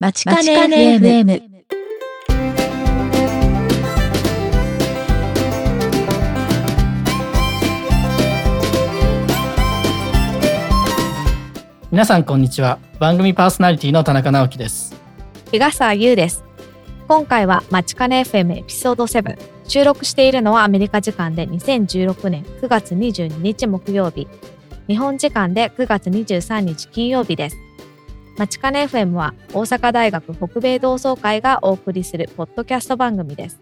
まちかね FM。皆さんこんにちは番組パーソナリティの田中直樹です日笠優です。今回はマチカネ FM エピソード7。収録しているのはアメリカ時間で2016年9月22日木曜日。日本時間で9月23日金曜日です。マチカネ FM は大阪大学北米同窓会がお送りするポッドキャスト番組です。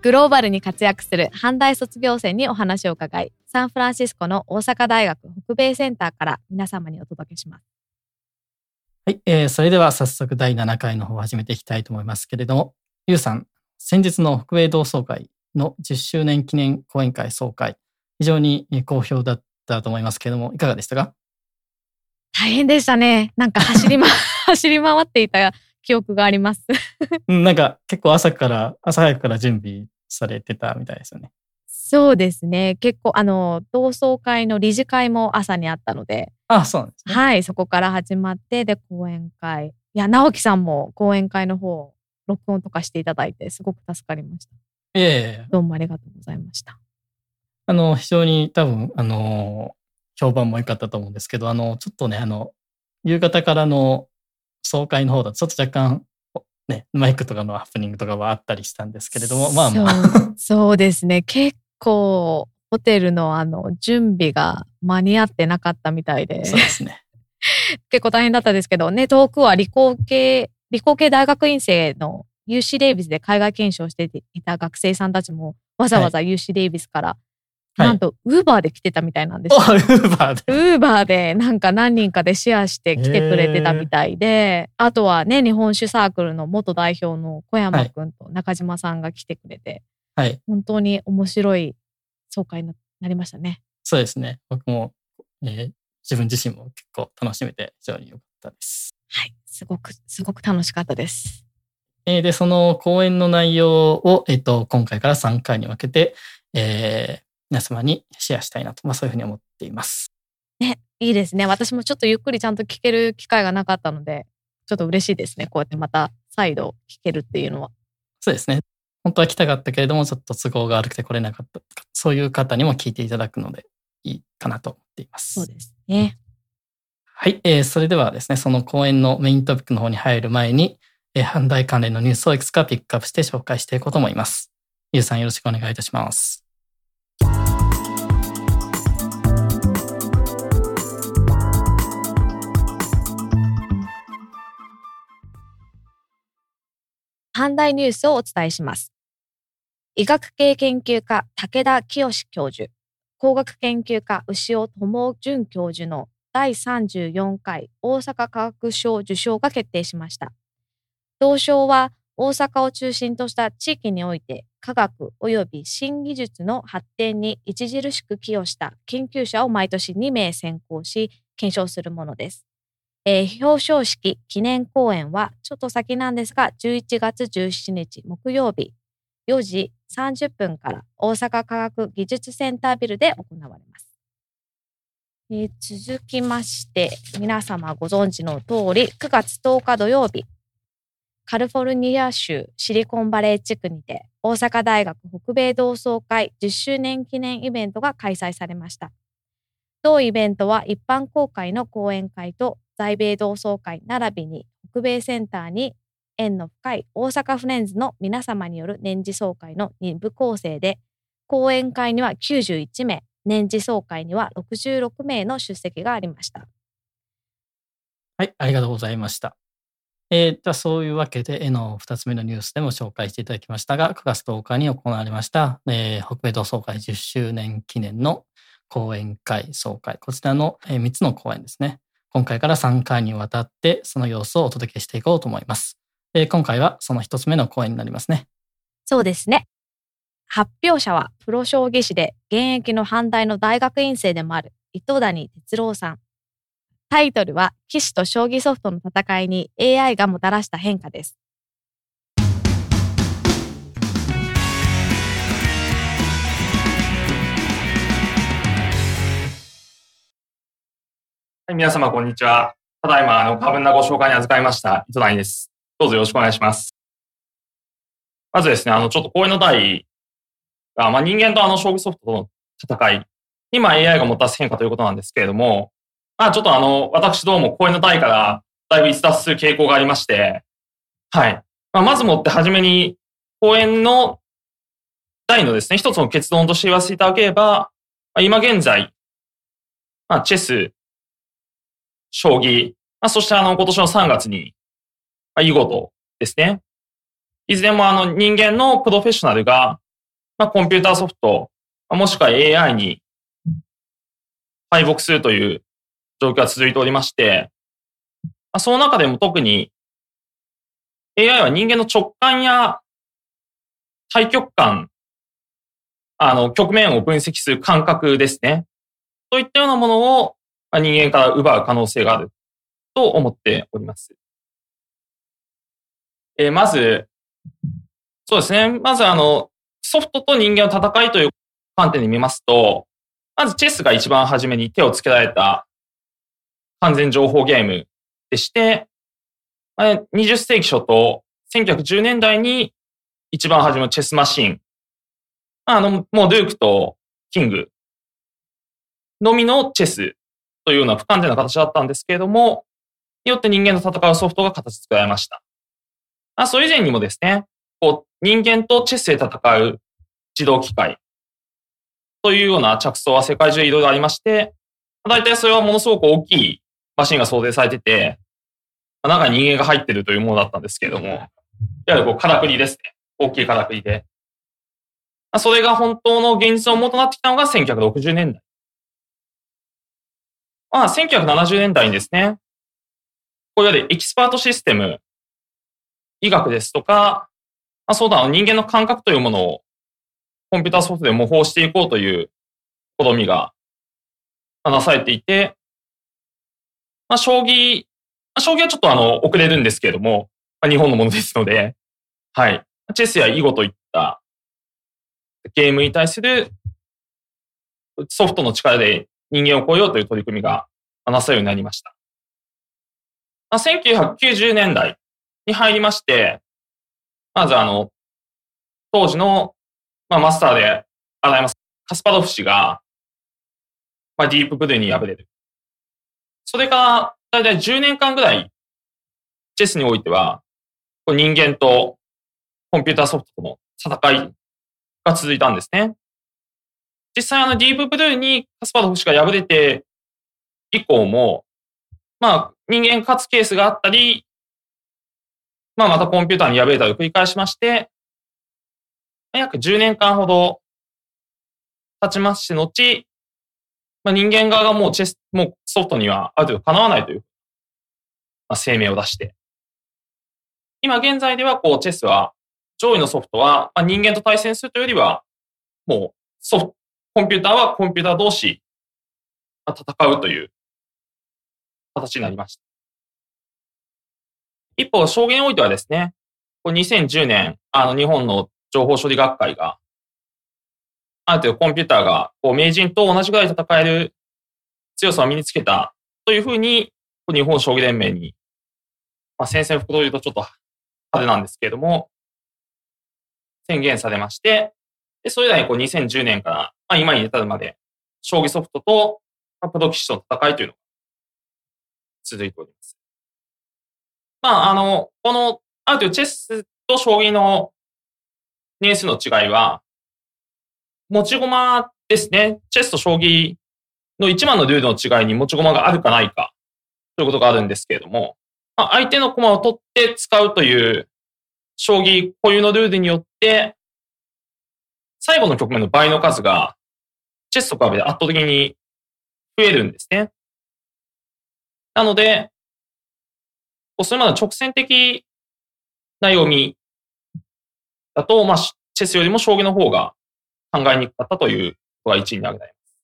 グローバルに活躍する阪大卒業生にお話を伺い、サンフランシスコの大阪大学北米センターから皆様にお届けします。はい、えー、それでは早速第7回の方を始めていきたいと思いますけれどもゆうさん先日の北米同窓会の10周年記念講演会総会非常に好評だったと思いますけれどもいかがでしたか？大変でしたね。なんか走りま、走り回っていた記憶があります。うんなんか結構朝から朝早くから準備されてたみたいですよねそうですね。結構、あの、同窓会の理事会も朝にあったので、あそうなんですねはい、そこから始まって、で、講演会。いや、直樹さんも講演会の方、録音とかしていただいて、すごく助かりました。ええどうもありがとうございました。あの非常に多分あの評判も良かったと思うんですけどあのちょっとねあの夕方からの総会の方だとちょっと若干ねマイクとかのハプニングとかはあったりしたんですけれどもまあまあそうですね。結構、ホテルのあの、準備が間に合ってなかったみたいで。そうですね 結構大変だったんですけどね、遠くは理工系、理工系大学院生の UC デイビスで海外研修をしていた学生さんたちもわざわざ UC デイビスから、はいなんとウーバーで来てたみたいなんです。ウーバーでウーバーでなんか何人かでシェアして来てくれてたみたいで、あとはね、日本酒サークルの元代表の小山くんと中島さんが来てくれて、はい本当に面白い総会になりましたね。そうですね僕も、えー自分自身も結構楽しめて非常に良かったですはい。すごく、すごく楽しかったです。えーでその講演の内容を、えっと今回から3回に分けて、えー皆様にシェアしたいなと、まあ、そういうふうに思っていますね、いいですね。私もちょっとゆっくりちゃんと聞ける機会がなかったので、ちょっと嬉しいですね。こうやってまた再度聞けるっていうのは。そうですね。本当は来たかったけれども、ちょっと都合が悪くて来れなかった。そういう方にも聞いていただくのでいいかなと思っています。そうですね。はい、えーそれではですね、その講演のメイントピックの方に入る前に、えー阪大関連のニュースをいくつかピックアップして紹介していこうと思います。ゆうさんよろしくお願いいたします。阪大ニュースをお伝えします。医学系研究家武田清教授、工学研究家牛尾智淳教授の第34回大阪科学賞受賞が決定しました。同賞は大阪を中心とした地域において科学及び新技術の発展に著しく寄与した研究者を毎年2名選考し検証するものです。えー表彰式記念講演はちょっと先なんですが11月17日木曜日4時30分から大阪科学技術センタービルで行われます。えー続きまして皆様ご存知の通り9月10日土曜日カリフォルニア州シリコンバレー地区にて大阪大学北米同窓会10周年記念イベントが開催されました。同イベントは一般公開の講演会と在米同窓会並びに北米センターに縁の深い大阪フレンズの皆様による年次総会の2部構成で講演会には91名年次総会には66名の出席がありました。はい、ありがとうございました。えー、じゃそういうわけで、絵の2つ目のニュースでも紹介していただきましたが、9月10日に行われました、えー北米同窓会10周年記念の講演会総会、こちらの、え3つの講演ですね。今回から3回にわたってその様子をお届けしていこうと思います。で今回はその1つ目の講演になりますね。そうですね。発表者はプロ将棋士で現役の阪大の大学院生でもある糸谷哲郎さん。タイトルは棋士と将棋ソフトの戦いに AI がもたらした変化です。はい、皆様、こんにちは。ただいま、あの、過分なご紹介に預かりました、糸谷です。どうぞよろしくお願いします。まずですね、あの、ちょっと講演の題が、まあ、人間とあの、将棋ソフトとの戦いに、まあ、AI がもたらす変化ということなんですけれども、まあ、ちょっとあの、私どうも講演の題からだいぶ逸脱する傾向がありまして、はい。まあ、まずもってはじめに、講演の題のですね、一つの結論として言わせていただければ、まあ、今現在、まあ、チェス、将棋、まあ、そしてあの、今年の3月に、まあ、囲碁とですね。いずれもあの、人間のプロフェッショナルが、まあ、コンピューターソフト、もしくは AI に敗北するという状況が続いておりまして、まあ、その中でも特に AI は人間の直感や対極感、あの、局面を分析する感覚ですね。そういったようなものをまあ人間から奪う可能性があると思っております。えーまず、そうですね。まずあの、ソフトと人間の戦いという観点で見ますと、まずチェスが一番初めに手をつけられた完全情報ゲームでして、20世紀初頭、1910年代に一番初めのチェスマシン、あの、もうルークとキングのみのチェスというような不完全な形だったんですけれども、によって人間と戦うソフトが形作られました。あそれ以前にもですね、こう、人間とチェスで戦う自動機械というような着想は世界中いろいろありまして、大体それはものすごく大きいマシンが想定されてて、まあ中に人間が入ってるというものだったんですけれども、いわゆるこう、からくりですね。大きいからくりで。まあそれが本当の現実の元となってきたのが1960年代。まあ、1970年代にですね、こういわゆるエキスパートシステム、医学ですとか、まあ、そうだ、人間の感覚というものをコンピューターソフトで模倣していこうという試みがなされていて、まあ、将棋、まあ将棋はちょっとあの、遅れるんですけれども、まあ、日本のものですので、はい。チェスや囲碁といったゲームに対するソフトの力で人間を超えようという取り組みがなさるようになりました。まあ、1990年代に入りまして、まずあの、当時の、まあ、マスターであられますカスパロフ氏が、まあ、ディープブルーに敗れる。それから、だいたい10年間ぐらい、チェスにおいては、人間とコンピューターソフトとの戦いが続いたんですね。実際あのディープブルーにカスパロフ氏が敗れて以降も、まあ人間勝つケースがあったり、まあまたコンピューターに敗れたりを繰り返しまして、約10年間ほど経ちますし後、まあ、人間側がもうチェス、もうソフトにはある程度かなわないという、まあ、声明を出して、今現在ではこうチェスは上位のソフトは、まあ、人間と対戦するというよりは、もうソフト、コンピューターはコンピューター同士、まあ戦うという形になりました。一方、証言においてはですね、こう2010年、あの日本の情報処理学会が、ある程度コンピューターがこう名人と同じぐらい戦える強さを身につけたというふうに、日本将棋連盟に、まあ、宣戦布告というとちょっと派手なんですけれども、宣言されまして、で、それ以来こう2010年から、まあ、今に至るまで、将棋ソフトと、まあ、プロ棋士との戦いというのが続いております。まあ、あの、この、ある程度チェスと将棋の年数の違いは、持ち駒ですね。チェスと将棋の一番のルールの違いに持ち駒があるかないかということがあるんですけれども、まあ、相手の駒を取って使うという将棋固有のルールによって、最後の局面の倍の数が、チェスと比べて圧倒的に増えるんですね。なので、こうそれまで直線的な読みだと、まあ、チェスよりも将棋の方が考えにくかったということが一位に挙げられます。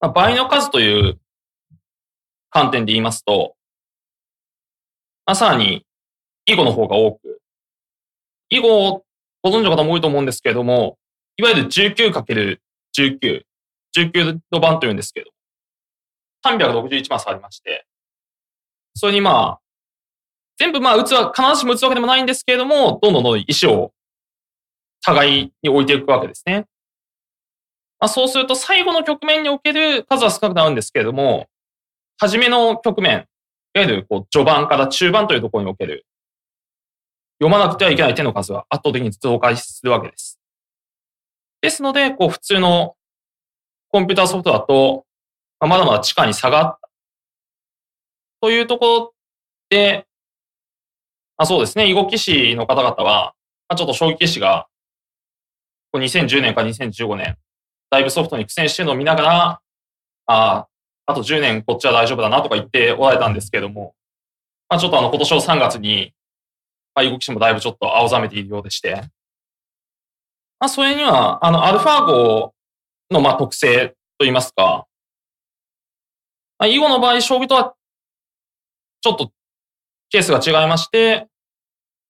まあ、倍の数という観点で言いますと、まあ、さらに囲碁の方が多く、囲碁をご存知の方も多いと思うんですけれども、いわゆる 19×19、19 19の番というんですけど、361マスありまして、それにまあ、全部まあ打つは、必ずしも打つわけでもないんですけれども、どんどんどんどん石を互いに置いていくわけですね。まあ、そうすると最後の局面における数は少なくなるんですけれども、初めの局面、いわゆるこう序盤から中盤というところにおける、読まなくてはいけない手の数は圧倒的に増加するわけです。ですので、こう普通のコンピューターソフトだと、まだまだ地下に差がった。というところで、あそうですね、囲碁棋士の方々は、まあ、ちょっと将棋棋士が、2010年か2015年、だいぶソフトに苦戦してるのを見ながら、ああと10年こっちは大丈夫だなとか言っておられたんですけども、まあ、ちょっとあの今年の3月に、まあ、囲碁棋士もだいぶちょっと青ざめているようでして、まあ、それには、あの、アルファ号のまあ特性といいますか、まあ、囲碁の場合、将棋とはちょっとケースが違いまして、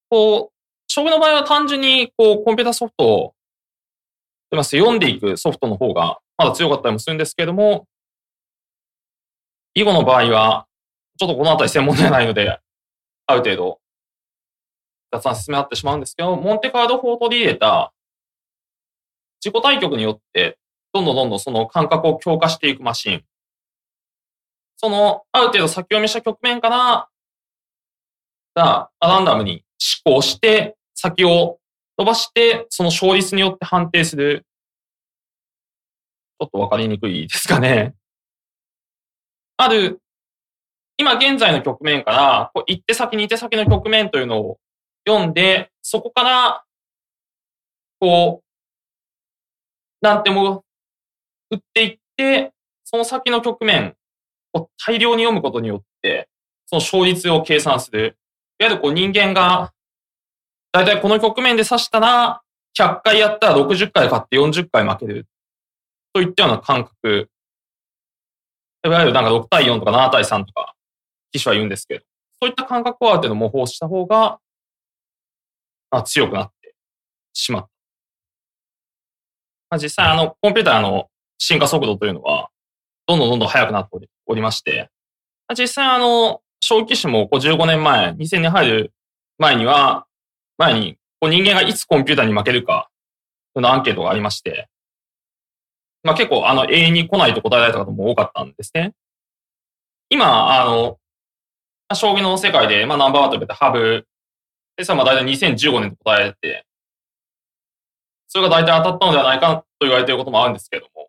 こう、将棋の場合は単純にこうコンピュータソフトを読んでいくソフトの方がまだ強かったりもするんですけれども、囲碁の場合は、ちょっとこのあたり専門ではないので、ある程度雑な説明あってしまうんですけど、モンテカード法を取り入れた自己対局によって、どんどんどんどんその感覚を強化していくマシン。その、ある程度先読みした局面から、が、ランダムに思考して、先を飛ばして、その勝率によって判定する。ちょっとわかりにくいですかね。ある、今現在の局面から、こう行って先に行って先の局面というのを読んで、そこから、こう、何手も打っていって、その先の局面を大量に読むことによって、その勝率を計算する。いわゆるこう人間が、だいたいこの局面で指したら、100回やったら60回勝って40回負ける。といったような感覚。いわゆるなんか6対4とか7対3とか、機種は言うんですけど、そういった感覚をある程度模倣した方が、まあ、強くなってしまった。まあ、実際あの、コンピューターの進化速度というのは、どんどんどんどん速くなっておりまして、実際あの、小棋士も15年前、2000年入る前には、前にこう人間がいつコンピューターに負けるか、のアンケートがありまして、まあ結構あの永遠に来ないと答えられた方も多かったんですね。今、あの、将棋の世界で、まあナンバーワンと言われハブ、でさ、まあ大体2015年と答えて、それが大体当たったのではないか言われていることもあるんですけれども、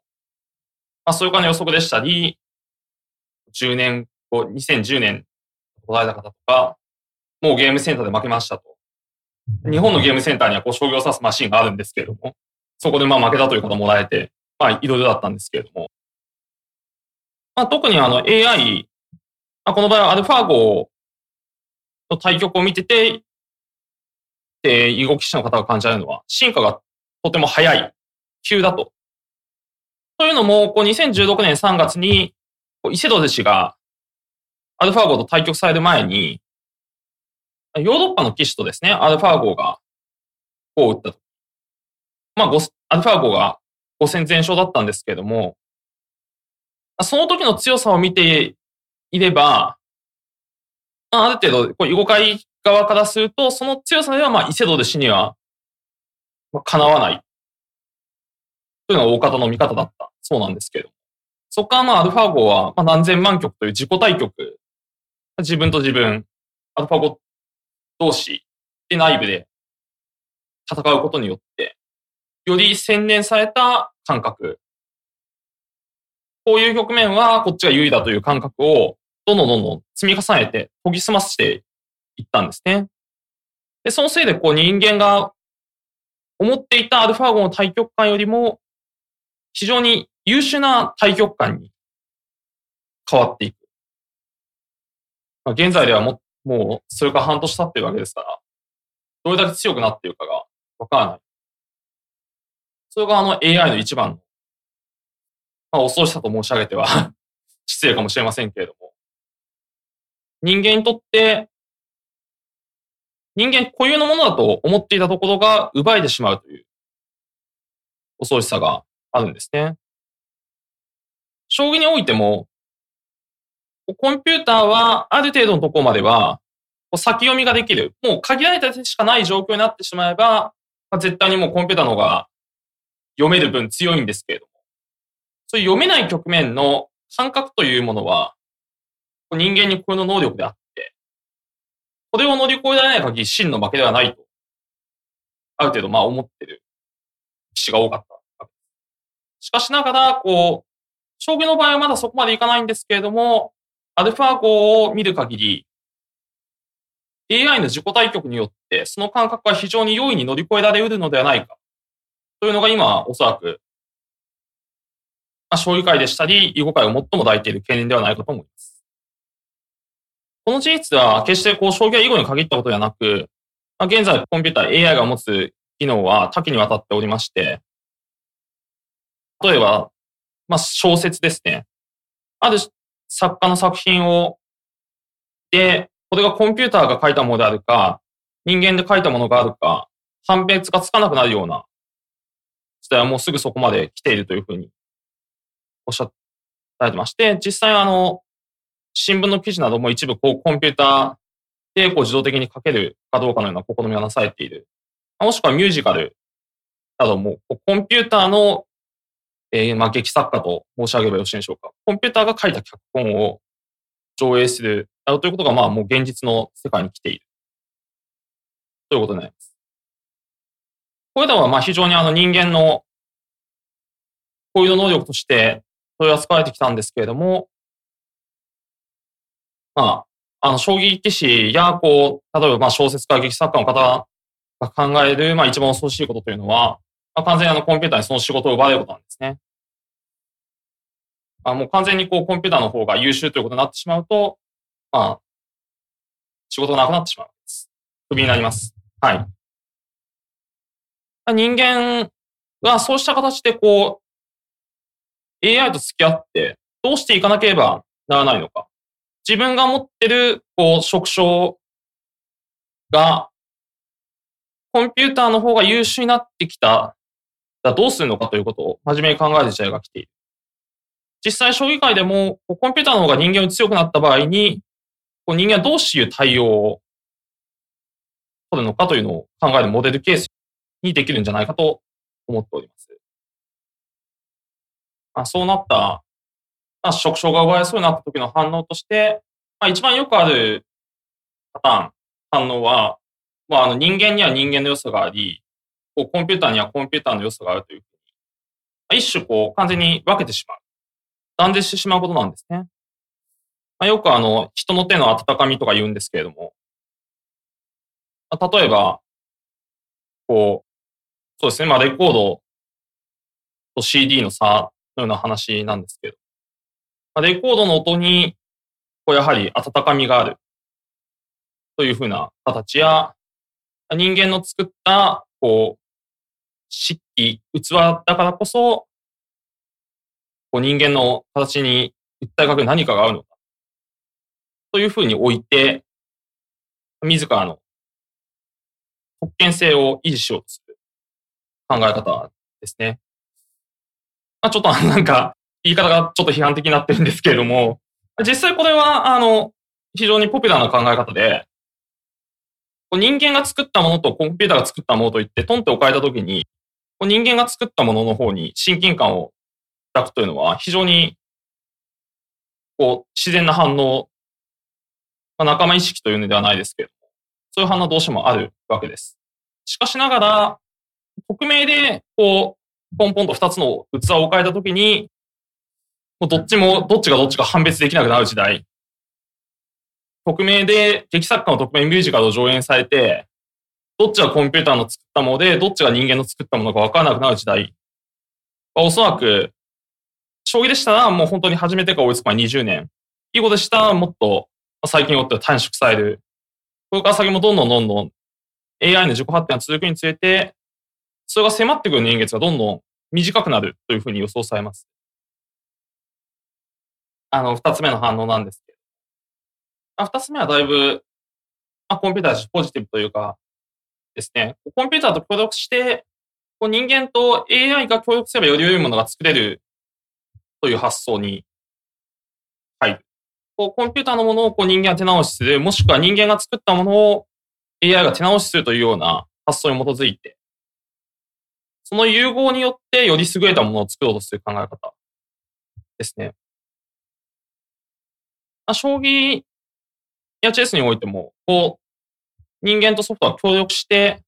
まあそういう感じの予測でしたり、10年後、2010年答えた方とか、もうゲームセンターで負けましたと。日本のゲームセンターにはこう商業を指すマシンがあるんですけれども、そこでまあ負けたという方もらえて、まあいろいろだったんですけれども、まあ特にあの AI、まあ、この場合はアルファ号の対局を見てて、で、囲碁棋士の方が感じられるのは、進化がとても早い、急だと。というのも、こう2016年3月に、伊勢戸氏がアルファ号と対局される前に、ヨーロッパの騎士とですね、アルファ号が、こう打ったと。まあ、アルファ号が5戦全勝だったんですけれども、その時の強さを見ていれば、まあある程度、こう囲碁界側からすると、その強さでは、まあ、伊勢戸で死には、まあ、叶わない。というのが大方の見方だった。そうなんですけど。そこからまあ、アルファ号は、まあ、何千万局という自己対局。自分と自分、アルファ号同士で内部で戦うことによって、より洗練された感覚。こういう局面はこっちが優位だという感覚をどんどんどんどん積み重ねて研ぎ澄ましていったんですね。で、そのせいでこう人間が思っていたアルファ号の対局感よりも非常に優秀な対局感に変わっていく。まあ、現在ではももうそれから半年経ってるわけですから、どれだけ強くなっているかがわからない。それがあの AI の一番の、まあ、恐ろしさと申し上げては 失礼かもしれませんけれども、人間にとって人間固有のものだと思っていたところが奪えてしまうという恐ろしさがあるんですね。将棋においても、コンピューターはある程度のところまでは先読みができる。もう限られた手しかない状況になってしまえば、まあ、絶対にもうコンピューターの方が読める分強いんですけれども、そういう読めない局面の感覚というものは、人間にこの能力であって、これを乗り越えられない限り真の負けではないと、ある程度まあ思ってる騎士が多かった。しかしながら、こう、将棋の場合はまだそこまでいかないんですけれども、アルファ号を見る限り、AI の自己対局によって、その感覚は非常に容易に乗り越えられうるのではないか。というのが今、おそらく、まあ、将棋界でしたり、囲碁界を最も抱いている懸念ではないかと思います。この事実は、決してこう、将棋や囲碁に限ったことではなく、まあ、現在、コンピューター AI が持つ機能は多岐にわたっておりまして、例えば、まあ、小説ですね。ある作家の作品を、で、これがコンピューターが書いたものであるか、人間で書いたものがあるか、判別がつかなくなるような時代はもうすぐそこまで来ているというふうにおっしゃられてまして、実際あの、新聞の記事なども一部こうコンピューターでこう自動的に書けるかどうかのような試みがなされている。もしくはミュージカルなどもコンピューターの、えー、まあ劇作家と申し上げればよろしいでしょうか。コンピューターが書いた脚本を上映するということがまあもう現実の世界に来ている。ということになります。これらはまあ非常にあの人間のこういう能力として取り扱われてきたんですけれども、まあ、あの、将棋棋士や、こう、例えばまあ小説家、劇作家の方が考える、まあ一番恐ろしいことというのは、まあ、完全にあのコンピューターにその仕事を奪われることなんですね。あもう完全にこうコンピューターの方が優秀ということになってしまうと、まあ、仕事がなくなってしまうんです。クビになります。はい。人間がそうした形でこう、AI と付き合ってどうしていかなければならないのか。自分が持ってる、こう、職種が、コンピューターの方が優秀になってきたらどうするのかということを真面目に考える時代が来ている。実際、将棋界でも、コンピューターの方が人間より強くなった場合に、人間はどういう対応を取るのかというのを考えるモデルケースにできるんじゃないかと思っております。まあ、そうなった、まあ、職種が奪われそうになった時の反応として、まあ、一番よくあるパターン、反応は、まあ、あの人間には人間の良さがあり、こうコンピューターにはコンピューターの良さがあるというふうに、一種こう完全に分けてしまう。断絶してしまうことなんですね。まあ、よくあの、人の手の温かみとか言うんですけれども、まあ、例えば、こう、そうですね、まあ、レコードと CD の差のような話なんですけど、まあ、レコードの音に、こう、やはり温かみがあるというふうな形や、人間の作った、こう、漆器、器だからこそ、こう人間の形に訴えかける何かがあるのか。というふうに置いて、自らの特権性を維持しようとする考え方ですね。まあ、ちょっと なんか、言い方がちょっと批判的になってるんですけれども、実際これは、あの、非常にポピュラーな考え方で、人間が作ったものとコンピューターが作ったものといって、トンって置かれたときに、人間が作ったものの方に親近感を抱くというのは非常にこう自然な反応、まあ、仲間意識というのではないですけれども、そういう反応どうしてもあるわけです。しかしながら、匿名でこう、ポンポンと二つの器を置かれたときに、もうどっちも、どっちがどっちか判別できなくなる時代。匿名で、劇作家の匿名ミュージカルを上演されて、どっちがコンピューターの作ったもので、どっちが人間の作ったものか分からなくなる時代おそらく、将棋でしたらもう本当に初めてか追いつく前20年。囲碁でしたらもっと最近よっては短縮される。これから先もどんどんどんどん AI の自己発展が続くにつれて、それが迫ってくる年月がどんどん短くなるというふうに予想されます。あの、二つ目の反応なんですけど。二つ目はだいぶ、まあ、コンピューターポジティブというか、ですね、コンピューターと協力して、こう人間と AI が協力すればより良いものが作れるという発想に入る。こうコンピューターのものをこう人間が手直しする、もしくは人間が作ったものを AI が手直しするというような発想に基づいて、その融合によってより優れたものを作ろうとする考え方ですね。将棋やチェスにおいても、こう、人間とソフトは協力して、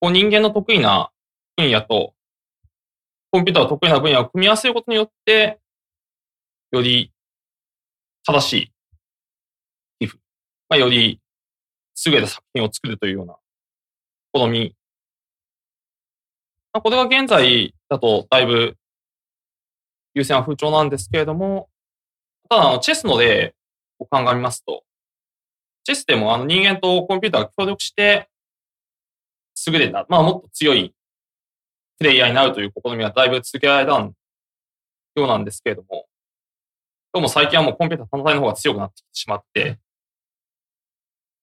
こう人間の得意な分野と、コンピューターの得意な分野を組み合わせることによって、より正しい寄付、まあ、より優れた作品を作るというような好み。まあ、これが現在だとだいぶ優先は風潮なんですけれども、ただ、チェスの例を鑑みますと、チェスでもあの人間とコンピューターが協力して、優れた、まあもっと強いプレイヤーになるという試みはだいぶ続けられたようなんですけれども、どうも最近はもうコンピューター単体の方が強くなってきてしまって、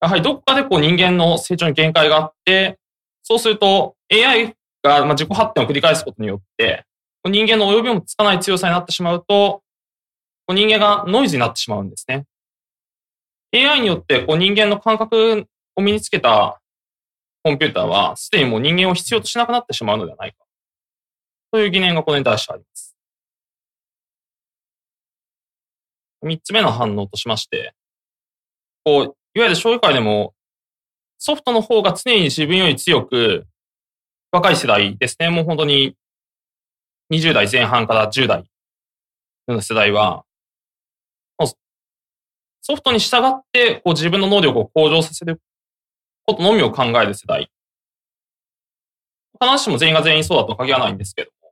やはりどっかでこう人間の成長に限界があって、そうすると AI が自己発展を繰り返すことによって、人間の及びもつかない強さになってしまうと、人間がノイズになってしまうんですね。AI によってこう人間の感覚を身につけたコンピューターは、すでにもう人間を必要としなくなってしまうのではないか。という疑念がこれに対してあります。三つ目の反応としまして、こう、いわゆる将棋界でも、ソフトの方が常に自分より強く、若い世代ですね、もう本当に20代前半から10代の世代は、ソフトに従って、こう自分の能力を向上させることのみを考える世代。必ずしも全員が全員そうだとは限らないんですけども、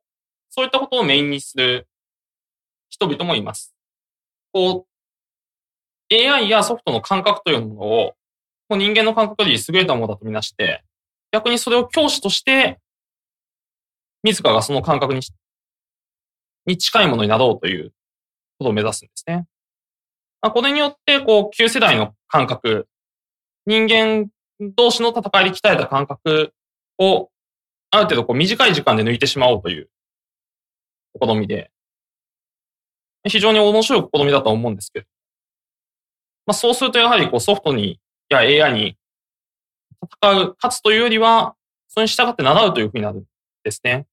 そういったことをメインにする人々もいます。こう、AI やソフトの感覚というものを、こう人間の感覚より優れたものだとみなして、逆にそれを教師として、自らがその感覚にに近いものになろうということを目指すんですね。まあこれによって、こう、旧世代の感覚、人間同士の戦いで鍛えた感覚を、ある程度こう短い時間で抜いてしまおうという試みで、非常に面白い試みだと思うんですけど、まあ、そうするとやはりこうソフトに、や AI に戦う、勝つというよりは、それに従って習うというふうになるんですね。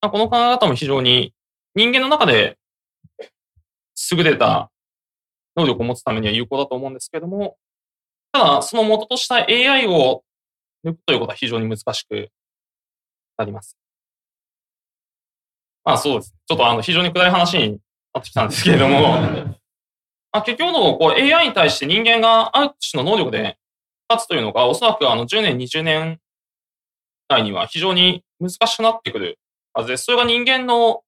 まあ、この考え方も非常に人間の中で優れた能力を持つためには有効だと思うんですけれども、ただ、その元とした AI を抜くということは非常に難しくなります。まあそうです。ちょっとあの非常に暗い話になってきたんですけれども、まあ、結局のこう AI に対して人間がある種の能力で勝つというのが、おそらくあの10年、20年内には非常に難しくなってくるはずです。それが人間の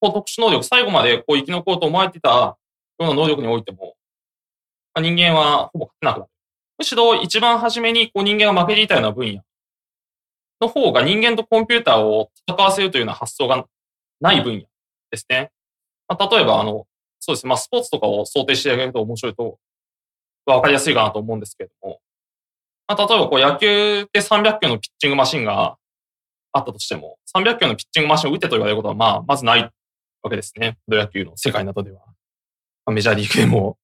こう特殊能力、最後までこう生き残ろうと思われていたような能力においても、まあ、人間はほぼ勝てなくなる。むしろ一番初めにこう人間が負けていたような分野の方が人間とコンピューターを戦わせるというような発想がない分野ですね。まあ、例えば、あの、そうですね。まあ、スポーツとかを想定してあげると面白いと、わかりやすいかなと思うんですけれども、まあ、例えばこう野球で300球のピッチングマシンがあったとしても、300球のピッチングマシンを打てと言われることは、まあ、まずないわけですね。プロ野球の世界などでは。メジャーリーグでも。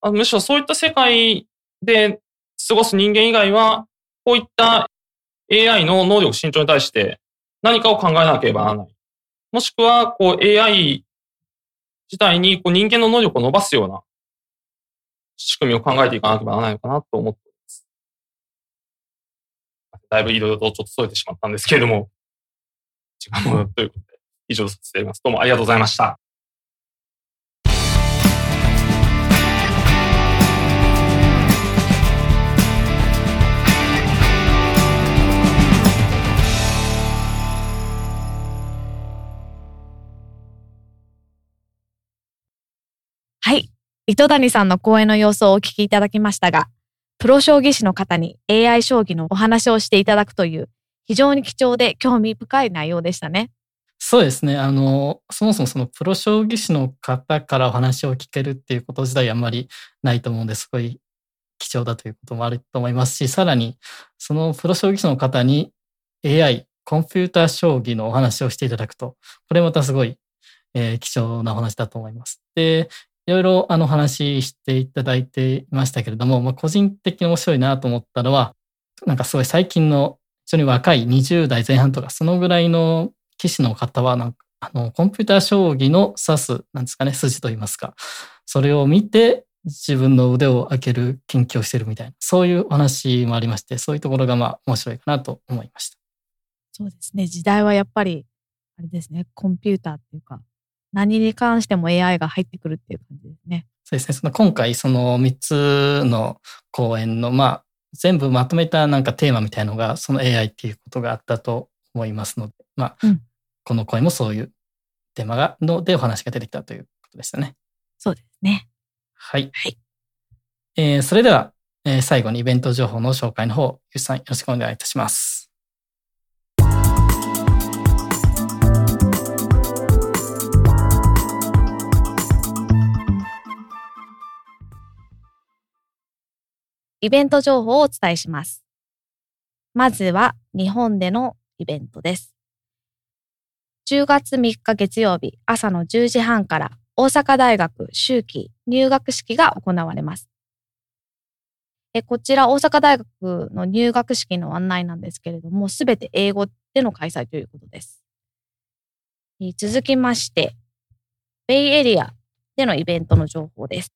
あむしろそういった世界で過ごす人間以外は、こういった AI の能力伸長に対して何かを考えなければならない。もしくは、こう AI 自体にこう人間の能力を伸ばすような仕組みを考えていかなければならないのかなと思っています。だいぶいろいろとちょっと添えてしまったんですけれども、時間もということで、以上させていただきます。どうもありがとうございました。はい。糸谷さんの講演の様子をお聞きいただきましたが、プロ将棋士の方に AI 将棋のお話をしていただくという非常に貴重で興味深い内容でしたね。そうですね。あの、そもそもそのプロ将棋士の方からお話を聞けるっていうこと自体あんまりないと思うんですごい貴重だということもあると思いますし、さらにそのプロ将棋士の方に AI、コンピューター将棋のお話をしていただくと、これまたすごいえー貴重なお話だと思います。で、いろいろあの話していただいていましたけれども、まあ、個人的に面白いなと思ったのは、なんかすごい最近の非常に若い20代前半とか、そのぐらいの棋士の方は、なんか、あの、コンピューター将棋の指す、なんですかね、筋といいますか、それを見て、自分の腕を開ける研究をしてるみたいな、そういうお話もありまして、そういうところがまあ面白いかなと思いました。そうですね。時代はやっぱり、あれですね、コンピューターっていうか、何に関しても AI が入ってくるっていう感じですね。そうですね。その今回、その3つの講演の、まあ、全部まとめたなんかテーマみたいのが、その AI っていうことがあったと思いますので、まあ、うんこの講演もそういうテーマが、のでお話が出てきたということでしたね。そうですね。はい。はいえーそれでは、えー最後にイベント情報の紹介の方、ゆうさんよろしくお願いいたします。イベント情報をお伝えします。まずは日本でのイベントです。10月3日月曜日朝の10時半から大阪大学秋季入学式が行われます。えこちら大阪大学の入学式の案内なんですけれども、すべて英語での開催ということです。え続きまして、ベイエリアでのイベントの情報です。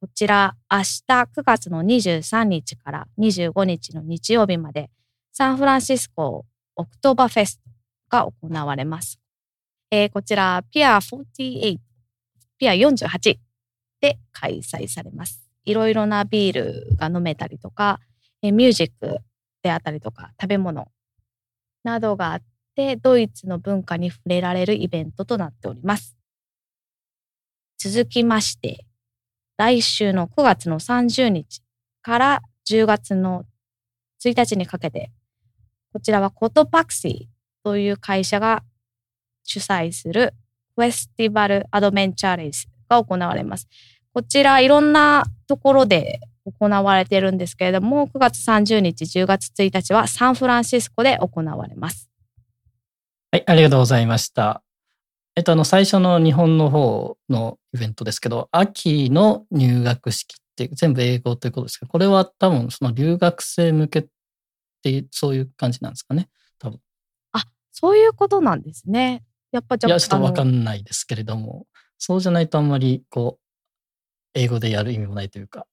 こちら、明日9月の23日から25日の日曜日まで、サンフランシスコオクトーバーフェストが行われます。えーこちら、ピア48、ピア48で開催されます。いろいろなビールが飲めたりとか、えーミュージックであったりとか、食べ物などがあって、ドイツの文化に触れられるイベントとなっております。続きまして、来週の9月の30日から10月の1日にかけて、こちらはコトパクシーという会社が主催するフェスティバルアドベンチャーレースが行われます。こちらいろんなところで行われてるんですけれども、9月30日、10月1日はサンフランシスコで行われます。はい、ありがとうございました。えっと、あの、最初の日本の方のイベントですけど、秋の入学式って全部英語ということですけど、これは多分その留学生向けっていう、そういう感じなんですかね。そういうことなんですね。やっぱじゃいや、ちょっとわかんないですけれども、そうじゃないとあんまり、こう、英語でやる意味もないというか、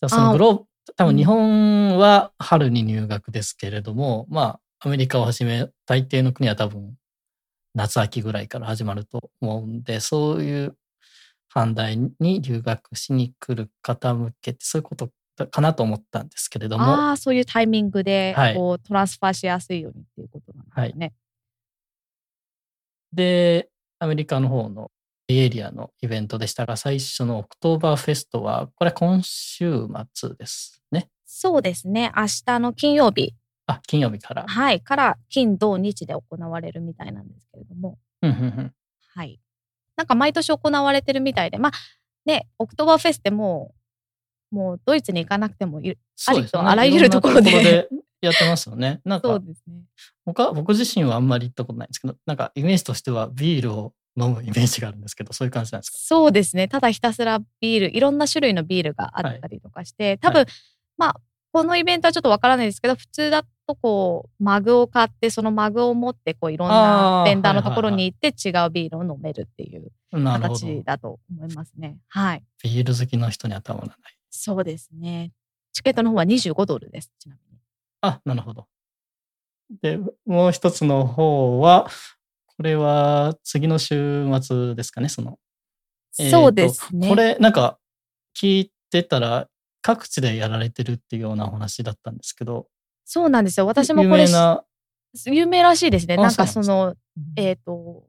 じゃあそのグローブ、多分日本は春に入学ですけれども、まあ、アメリカをはじめ、大抵の国は多分、夏秋ぐらいから始まると思うんで、そういう反対に留学しに来る方向けって、そういうことかなと思ったんですけれども、ああ、そういうタイミングではいこう transfer しやすいようにっていうことなんですね。で、アメリカの方のエリアのイベントでしたが、最初のオクトーバーフェストは、これは今週末ですね。そうですね。明日の金曜日、あ、金曜日から。はい、から金土日で行われるみたいなんですけれども、うんうんうんはい。なんか毎年行われてるみたいで、まあね、オクトーバーフェスってもう、もうドイツに行かなくてもありとあらゆるところでやってますよね。なんかそう、ですね。他、僕自身はあんまり行ったことないんですけど、なんかイメージとしてはビールを飲むイメージがあるんですけど、そういう感じなんですか？そうですね。ただひたすらビール、いろんな種類のビールがあったりとかして、多分、まあ、このイベントはちょっとわからないですけど、普通だとこう、マグを買って、そのマグを持って、こう、いろんなベンダーのところに行って違うビールを飲めるっていう。形だと思いますね。はい。ビール好きの人にはたまらない。そうですね。チケットの方は25ドルです。ちなみに。あ、なるほど。で、もう一つの方は、これは次の週末ですかね、その。そうですね。これ、なんか、聞いてたら、各地でやられてるっていうようなお話だったんですけど、そうなんですよ。私も有これ名な、有名らしいですね。あなんかその、えっ、と、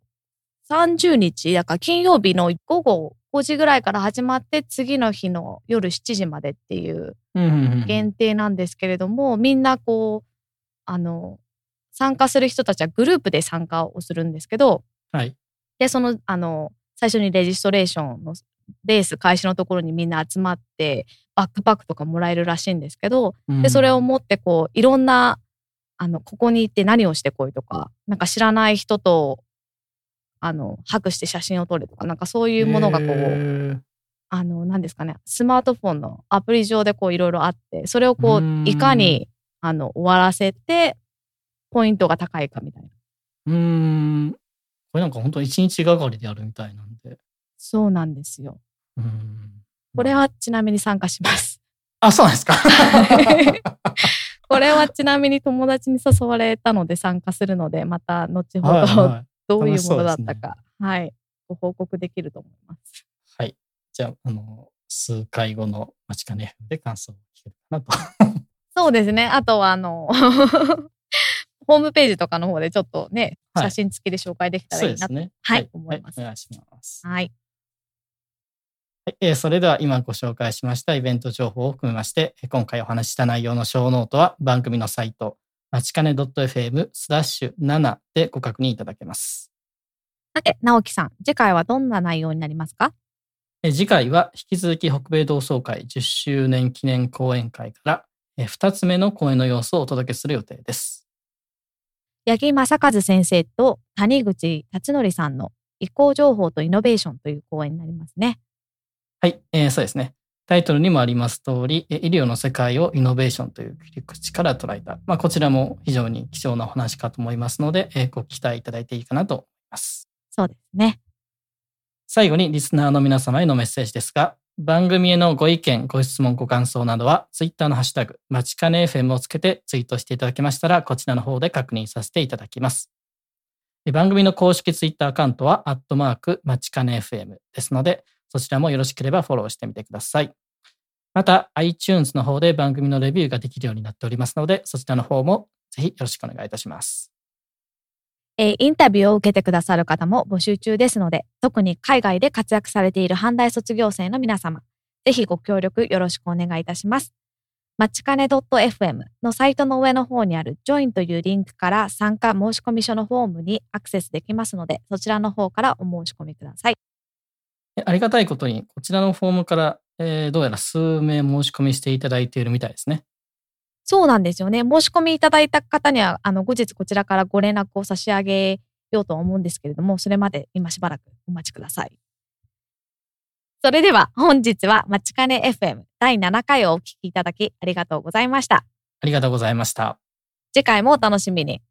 30日、だから金曜日の午後5時ぐらいから始まって、次の日の夜7時までっていう限定なんですけれども、みんなこう、あの、参加する人たちはグループで参加をするんですけど、はい。で、その、あの、最初にレジストレーションのレース開始のところにみんな集まって、バックパックとかもらえるらしいんですけど、で、それを持ってこう、いろんな、あの、ここに行って何をしてこいとか、なんか知らない人と、あの、ハグして写真を撮るとか、なんかそういうものがこう、う。あの、何ですかね、スマートフォンのアプリ上でこういろいろあって、それをこういかに、あの、終わらせて、ポイントが高いかみたいな。うーん。これなんか本当一日がかりでやるみたいなんで。そうなんですよ。これはちなみに参加します。あ、そうなんですか？これはちなみに友達に誘われたので参加するので、また後ほど、はいはい。どういうものだ楽しそうですねったか、はい、ご報告できると思います。はい。じゃあ、あの、数回後の待ちかねで感想を聞けるかなと。そうですね。あとは、あの、ホームページとかの方でちょっとね、はい写真付きで紹介できたらいいなと。ね。はい思いますお願いします。はい。はいえーそれでは今ご紹介しましたイベント情報を含めまして、えー今回お話しした内容のショーノートは番組のサイト、まちかね .fm スラッシュ7でご確認いただけます。さて、直樹さん、次回はどんな内容になりますか？えー次回は引き続き北米同窓会10周年記念講演会から2つ目の講演の様子をお届けする予定です。八木正和先生と谷口達則さんの移行情報とイノベーションという講演になりますね。はい、えーそうですね。タイトルにもあります通り、えー医療の世界をイノベーションという切り口から捉えた、まあ、こちらも非常に貴重なお話かと思いますので、えーご期待いただいていいかなと思います。そうですね。最後にリスナーの皆様へのメッセージですが、番組へのご意見、ご質問、ご感想などは、ツイッターのハッシュタグ、まちかね FM をつけてツイートしていただけましたら、こちらの方で確認させていただきます。で番組の公式ツイッターアカウントは、アットマーク、まちかね FM ですので、そちらもよろしければフォローしてみてください。また、iTunes の方で番組のレビューができるようになっておりますので、そちらの方もぜひよろしくお願いいたします。えーインタビューを受けてくださる方も募集中ですので、特に海外で活躍されている阪大卒業生の皆様、ぜひご協力よろしくお願いいたします。まちかね .fm のサイトの上の方にある Join というリンクから参加申込書のフォームにアクセスできますので、そちらの方からお申し込みください。えありがたいことに、こちらのフォームから、えーどうやら数名申し込みしていただいているみたいですね。そうなんですよね。申し込みいただいた方には、あの、後日こちらからご連絡を差し上げようと思うんですけれども、それまで今しばらくお待ちください。それでは本日はまちかね FM 第7回をお聞きいただきありがとうございました。ありがとうございました。次回もお楽しみに。